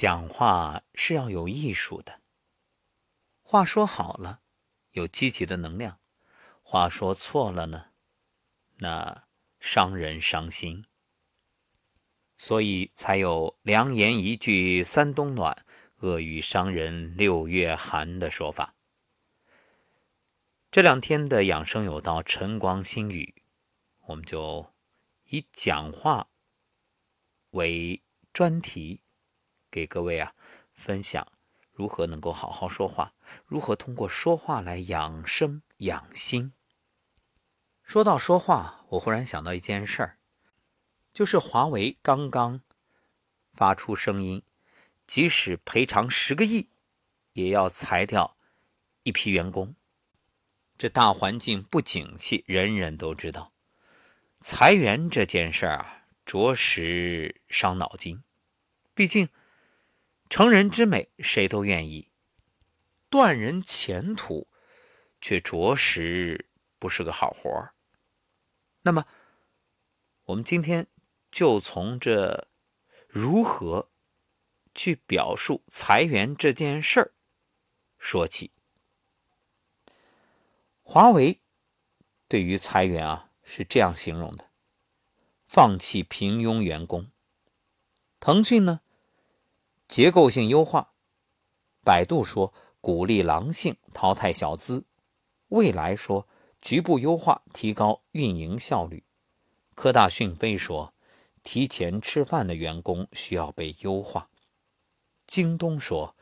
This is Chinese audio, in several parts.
讲话是要有艺术的，话说好了，有积极的能量；话说错了呢，那伤人伤心。所以才有“良言一句三冬暖，恶语伤人六月寒”的说法。这两天的养生有道晨光新语，我们就以讲话为专题。给各位啊分享如何能够好好说话，如何通过说话来养生养心。说到说话，我忽然想到一件事儿，就是华为刚刚发出声音，即使赔偿十个亿，也要裁掉一批员工。这大环境不景气，人人都知道，裁员这件事儿啊，着实伤脑筋。毕竟。成人之美，谁都愿意；断人前途，却着实不是个好活儿。那么，我们今天就从这如何去表述裁员这件事儿说起。华为对于裁员啊是这样形容的：放弃平庸员工。腾讯呢？结构性优化，百度说鼓励狼性，淘汰小资；未来说局部优化，提高运营效率；科大讯飞说提前吃饭的员工需要被优化；京东说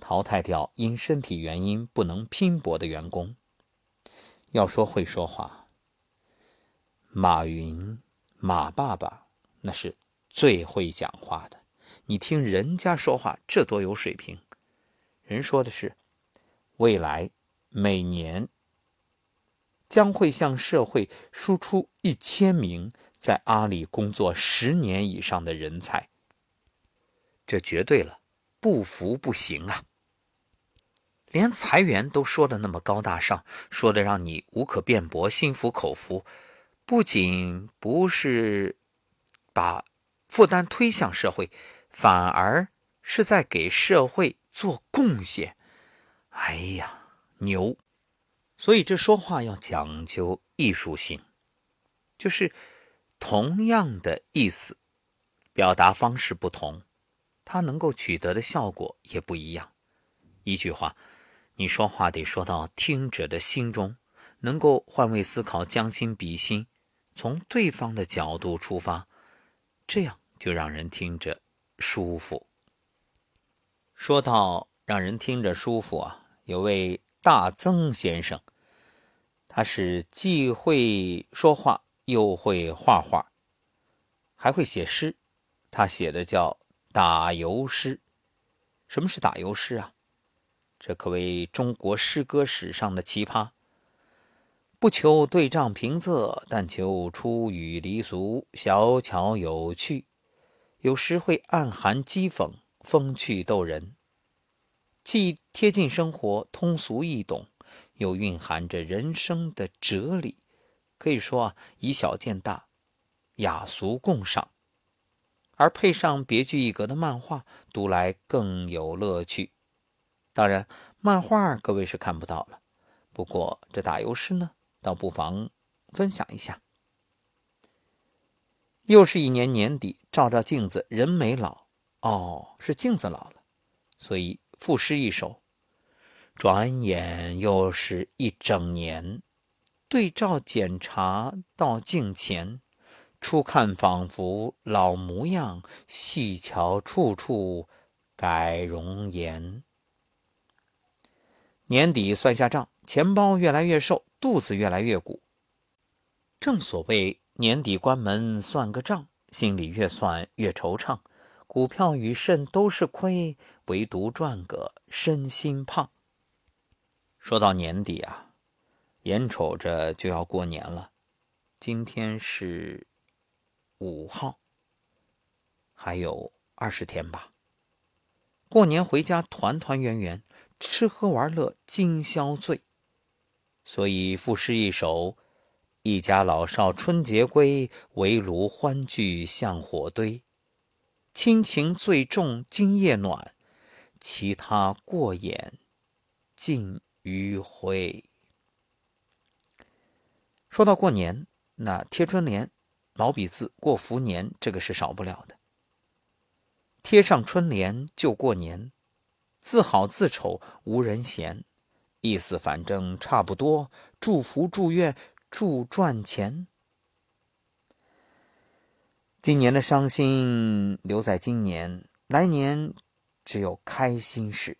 淘汰掉因身体原因不能拼搏的员工。要说会说话，马云马爸爸那是最会讲话的。你听人家说话，这多有水平！人说的是，未来每年将会向社会输出一千名在阿里工作十年以上的人才。这绝对了，不服不行啊！连裁员都说的那么高大上，说的让你无可辩驳、心服口服，不仅不是把负担推向社会。反而是在给社会做贡献，哎呀，牛！所以这说话要讲究艺术性，就是同样的意思，表达方式不同，它能够取得的效果也不一样。一句话，你说话得说到听者的心中，能够换位思考，将心比心，从对方的角度出发，这样就让人听着。舒服。说到让人听着舒服啊，有位大曾先生，他是既会说话又会画画，还会写诗。他写的叫打油诗。什么是打油诗啊？这可谓中国诗歌史上的奇葩。不求对仗平仄，但求出语离俗，小巧有趣。有时会暗含讥讽，风趣逗人，既贴近生活，通俗易懂，又蕴含着人生的哲理。可以说啊，以小见大，雅俗共赏。而配上别具一格的漫画，读来更有乐趣。当然，漫画各位是看不到了，不过这打油诗呢，倒不妨分享一下。又是一年年底，照照镜子，人没老哦，是镜子老了，所以赋诗一首。转眼又是一整年，对照检查到镜前，初看仿佛老模样，细瞧处处改容颜。年底算下账，钱包越来越瘦，肚子越来越鼓。正所谓。年底关门算个账，心里越算越惆怅。股票与肾都是亏，唯独赚个身心胖。说到年底啊，眼瞅着就要过年了，今天是五号，还有二十天吧。过年回家团团圆圆，吃喝玩乐今宵醉。所以赋诗一首。一家老少春节归，围炉欢聚向火堆。亲情最重今夜暖，其他过眼尽余晖。说到过年，那贴春联、毛笔字过福年，这个是少不了的。贴上春联就过年，字好字丑无人嫌，意思反正差不多，祝福祝愿祝赚钱。今年的伤心留在今年，来年只有开心事。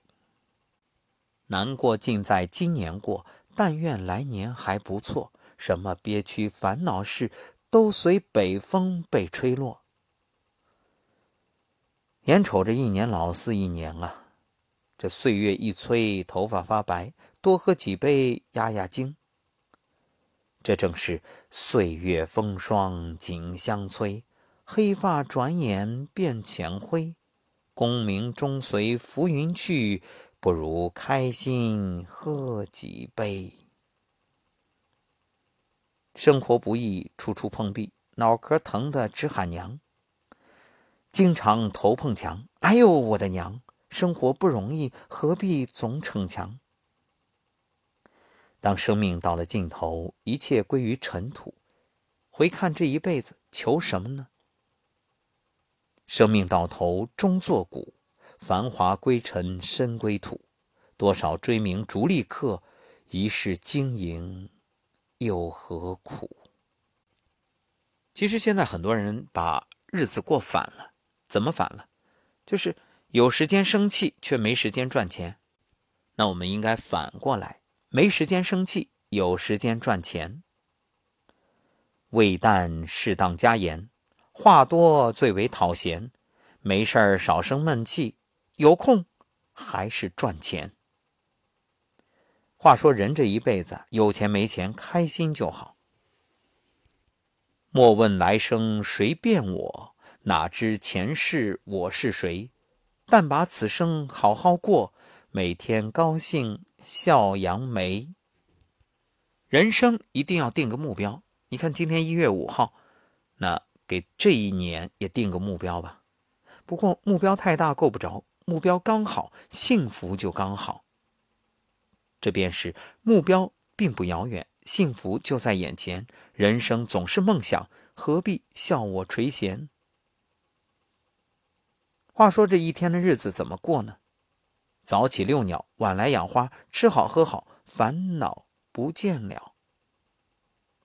难过尽在今年过，但愿来年还不错。什么憋屈烦恼事，都随北风被吹落。眼瞅着一年老似一年啊，这岁月一催，头发发白，多喝几杯压压惊。这正是岁月风霜紧相催。黑发转眼变浅灰，功名终随浮云去，不如开心喝几杯。生活不易，处处碰壁，脑壳疼得直喊娘。经常头碰墙，哎呦我的娘！生活不容易，何必总逞强？当生命到了尽头，一切归于尘土，回看这一辈子，求什么呢？生命到头终作古，繁华归尘身归土。多少追名逐利客，一世经营又何苦？其实现在很多人把日子过反了，怎么反了？就是有时间生气，却没时间赚钱。那我们应该反过来，没时间生气，有时间赚钱。味淡适当加盐。话多最为讨嫌，没事儿少生闷气，有空还是赚钱。话说人这一辈子，有钱没钱，开心就好。莫问来生谁变我，哪知前世我是谁？但把此生好好过，每天高兴笑扬眉。人生一定要定个目标。你看，今天一月五号，那。给这一年也定个目标吧，不过目标太大够不着，目标刚好，幸福就刚好。这便是目标并不遥远，幸福就在眼前。人生总是梦想，何必笑我垂涎？话说这一天的日子怎么过呢？早起遛鸟，晚来养花，吃好喝好，烦恼不见了。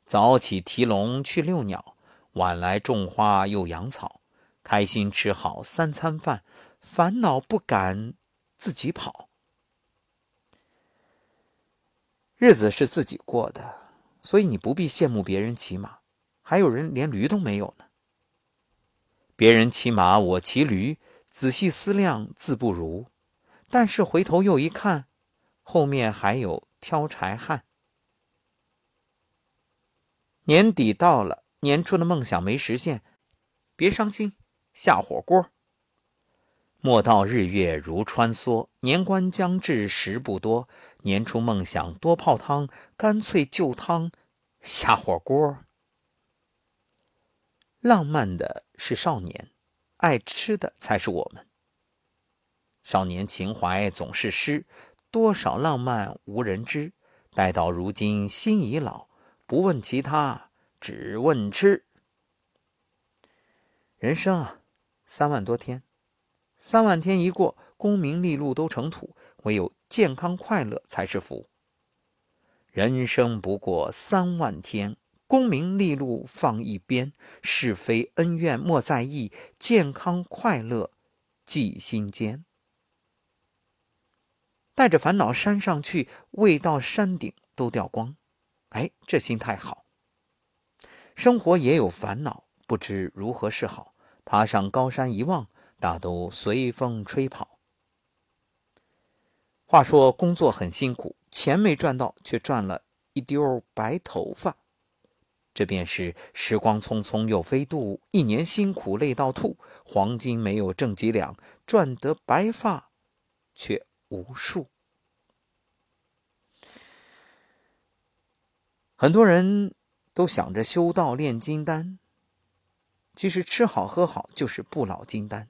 早起提笼去遛鸟。晚来种花又养草，开心吃好三餐饭，烦恼不敢自己跑。日子是自己过的，所以你不必羡慕别人骑马，还有人连驴都没有呢。别人骑马，我骑驴，仔细思量自不如。但是回头又一看，后面还有挑柴汉。年底到了。年初的梦想没实现，别伤心，下火锅。莫道日月如穿梭，年关将至时不多。年初梦想多泡汤，干脆就汤下火锅。浪漫的是少年，爱吃的才是我们。少年情怀总是诗，多少浪漫无人知。待到如今心已老，不问其他。只问吃，人生啊，三万多天，三万天一过，功名利禄都成土，唯有健康快乐才是福。人生不过三万天，功名利禄放一边，是非恩怨莫在意，健康快乐记心间。带着烦恼山上去，未到山顶都掉光。哎，这心态好。生活也有烦恼，不知如何是好。爬上高山一望，大都随风吹跑。话说工作很辛苦，钱没赚到，却赚了一丢白头发。这便是时光匆匆又飞度，一年辛苦累到吐。黄金没有挣几两，赚得白发却无数。很多人。都想着修道炼金丹，其实吃好喝好就是不老金丹。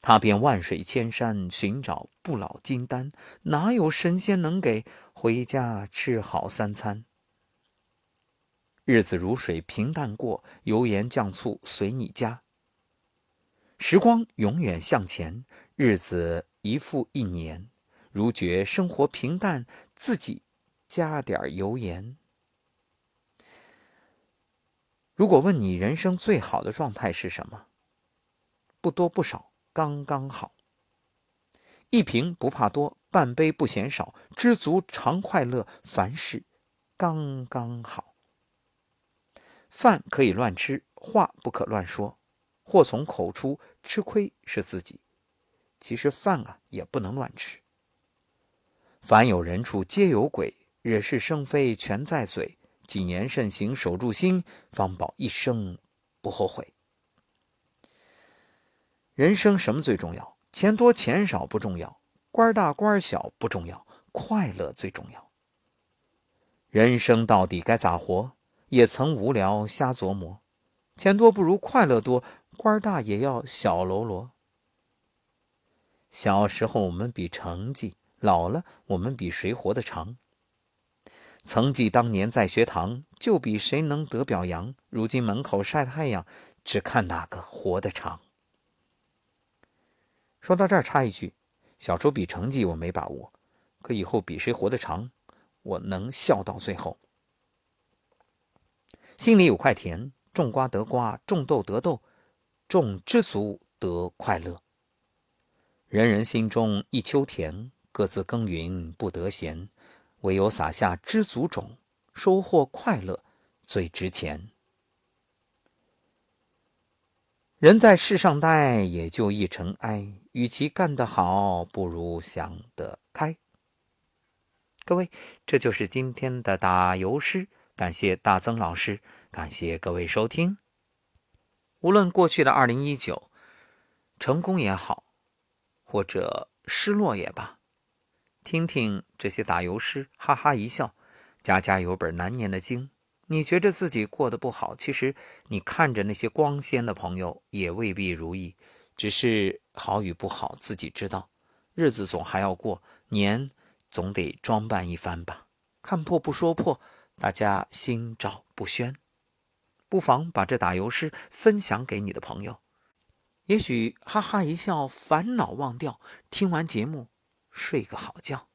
他遍万水千山寻找不老金丹，哪有神仙能给？回家吃好三餐。日子如水平淡过，油盐酱醋随你加。时光永远向前，日子一复一年。如觉生活平淡，自己加点油盐。如果问你人生最好的状态是什么？不多不少。刚刚好，一瓶不怕多，半杯不嫌少，知足常快乐，凡事刚刚好。饭可以乱吃，话不可乱说。祸从口出，吃亏是自己。其实饭啊，也不能乱吃。凡有人处，皆有鬼，惹是生非全在嘴。几年慎行，守住心，方保一生不后悔。人生什么最重要？钱多钱少不重要，官大官小不重要，快乐最重要。人生到底该咋活？也曾无聊瞎琢磨。钱多不如快乐多，官大也要小喽啰。小时候我们比成绩，老了我们比谁活得长。曾记当年在学堂，就比谁能得表扬。如今门口晒太阳，只看哪个活得长。说到这儿，插一句：小时候比成绩我没把握，可以后比谁活得长，我能笑到最后。心里有块田，种瓜得瓜，种豆得豆，种知足得快乐。人人心中一秋田，各自耕耘不得闲，唯有撒下知足种，收获快乐最值钱。人在世上待，也就一尘埃。与其干得好，不如想得开。各位，这就是今天的打油诗。感谢大曾老师，感谢各位收听。无论过去的二零一九，成功也好，或者失落也罢，听听这些打油诗，哈哈一笑。家家有本难念的经。你觉着自己过得不好，其实你看着那些光鲜的朋友，也未必如意。只是好与不好自己知道，日子总还要过，年总得装扮一番吧。看破不说破，大家心照不宣。不妨把这打油诗分享给你的朋友，也许哈哈一笑，烦恼忘掉。听完节目，睡个好觉。